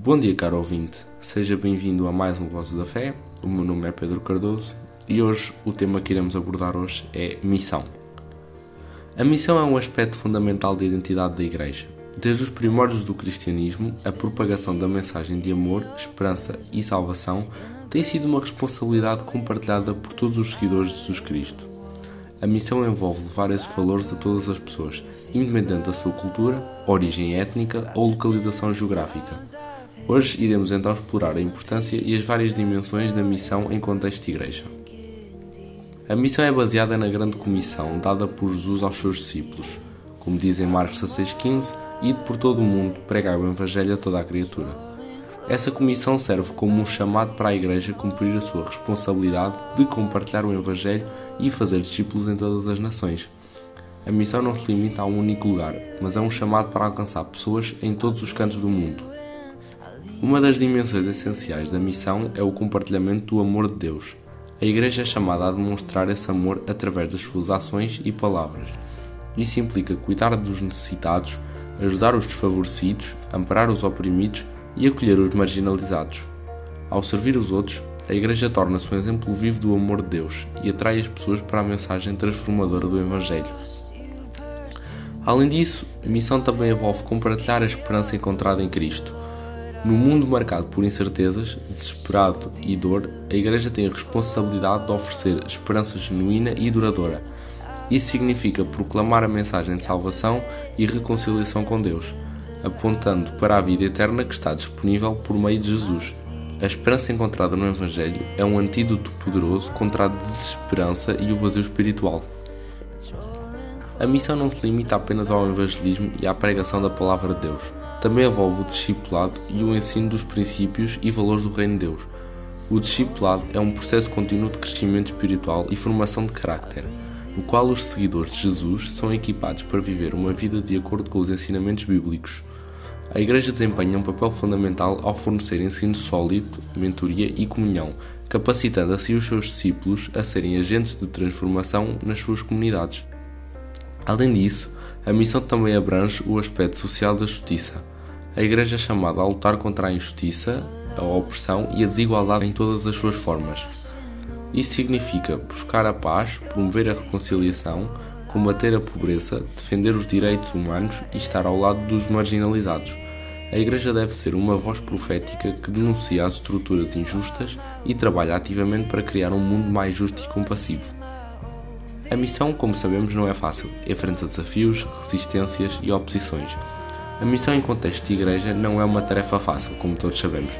Bom dia, caro ouvinte. Seja bem-vindo a mais um Vozes da Fé. O meu nome é Pedro Cardoso e hoje o tema que iremos abordar hoje é missão. A missão é um aspecto fundamental da identidade da Igreja. Desde os primórdios do cristianismo, a propagação da mensagem de amor, esperança e salvação tem sido uma responsabilidade compartilhada por todos os seguidores de Jesus Cristo. A missão envolve levar esses valores a todas as pessoas, independente da sua cultura, origem étnica ou localização geográfica. Hoje iremos então explorar a importância e as várias dimensões da missão em contexto de igreja. A missão é baseada na grande comissão dada por Jesus aos seus discípulos, como diz em Marcos 16,15, e por todo o mundo pregar o Evangelho a toda a criatura. Essa comissão serve como um chamado para a Igreja cumprir a sua responsabilidade de compartilhar o Evangelho e fazer discípulos em todas as nações. A missão não se limita a um único lugar, mas é um chamado para alcançar pessoas em todos os cantos do mundo. Uma das dimensões essenciais da missão é o compartilhamento do amor de Deus. A Igreja é chamada a demonstrar esse amor através das suas ações e palavras. Isso implica cuidar dos necessitados, ajudar os desfavorecidos, amparar os oprimidos e acolher os marginalizados. Ao servir os outros, a Igreja torna-se um exemplo vivo do amor de Deus e atrai as pessoas para a mensagem transformadora do Evangelho. Além disso, a missão também envolve compartilhar a esperança encontrada em Cristo. No mundo marcado por incertezas, desesperado e dor, a Igreja tem a responsabilidade de oferecer esperança genuína e duradoura. Isso significa proclamar a mensagem de salvação e reconciliação com Deus, apontando para a vida eterna que está disponível por meio de Jesus. A esperança encontrada no Evangelho é um antídoto poderoso contra a desesperança e o vazio espiritual. A missão não se limita apenas ao evangelismo e à pregação da palavra de Deus também envolve o discipulado e o ensino dos princípios e valores do Reino de Deus. O discipulado é um processo contínuo de crescimento espiritual e formação de caráter, no qual os seguidores de Jesus são equipados para viver uma vida de acordo com os ensinamentos bíblicos. A Igreja desempenha um papel fundamental ao fornecer ensino sólido, mentoria e comunhão, capacitando assim os seus discípulos a serem agentes de transformação nas suas comunidades. Além disso, a missão também abrange o aspecto social da justiça. A Igreja é chamada a lutar contra a injustiça, a opressão e a desigualdade em todas as suas formas. Isso significa buscar a paz, promover a reconciliação, combater a pobreza, defender os direitos humanos e estar ao lado dos marginalizados. A Igreja deve ser uma voz profética que denuncia as estruturas injustas e trabalha ativamente para criar um mundo mais justo e compassivo. A missão, como sabemos, não é fácil, enfrenta desafios, resistências e oposições. A missão em contexto de igreja não é uma tarefa fácil, como todos sabemos.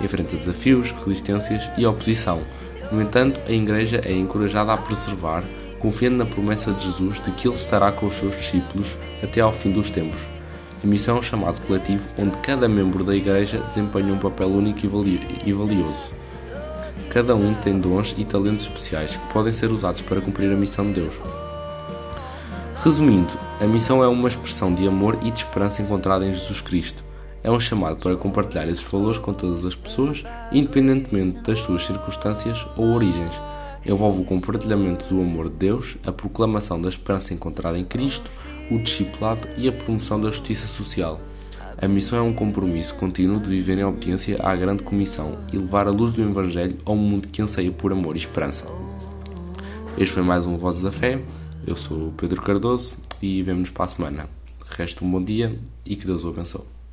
Enfrenta desafios, resistências e oposição. No entanto, a igreja é encorajada a preservar, confiando na promessa de Jesus de que ele estará com os seus discípulos até ao fim dos tempos. A missão é um chamado coletivo onde cada membro da igreja desempenha um papel único e valioso. Cada um tem dons e talentos especiais que podem ser usados para cumprir a missão de Deus. Resumindo, a missão é uma expressão de amor e de esperança encontrada em Jesus Cristo. É um chamado para compartilhar esses valores com todas as pessoas, independentemente das suas circunstâncias ou origens. Envolve o compartilhamento do amor de Deus, a proclamação da esperança encontrada em Cristo, o discipulado e a promoção da justiça social. A missão é um compromisso contínuo de viver em obediência à grande comissão e levar a luz do Evangelho ao mundo que anseia por amor e esperança. Este foi mais um Vozes da Fé. Eu sou Pedro Cardoso e vemo-nos para a semana. Resta um bom dia e que Deus o abençoe.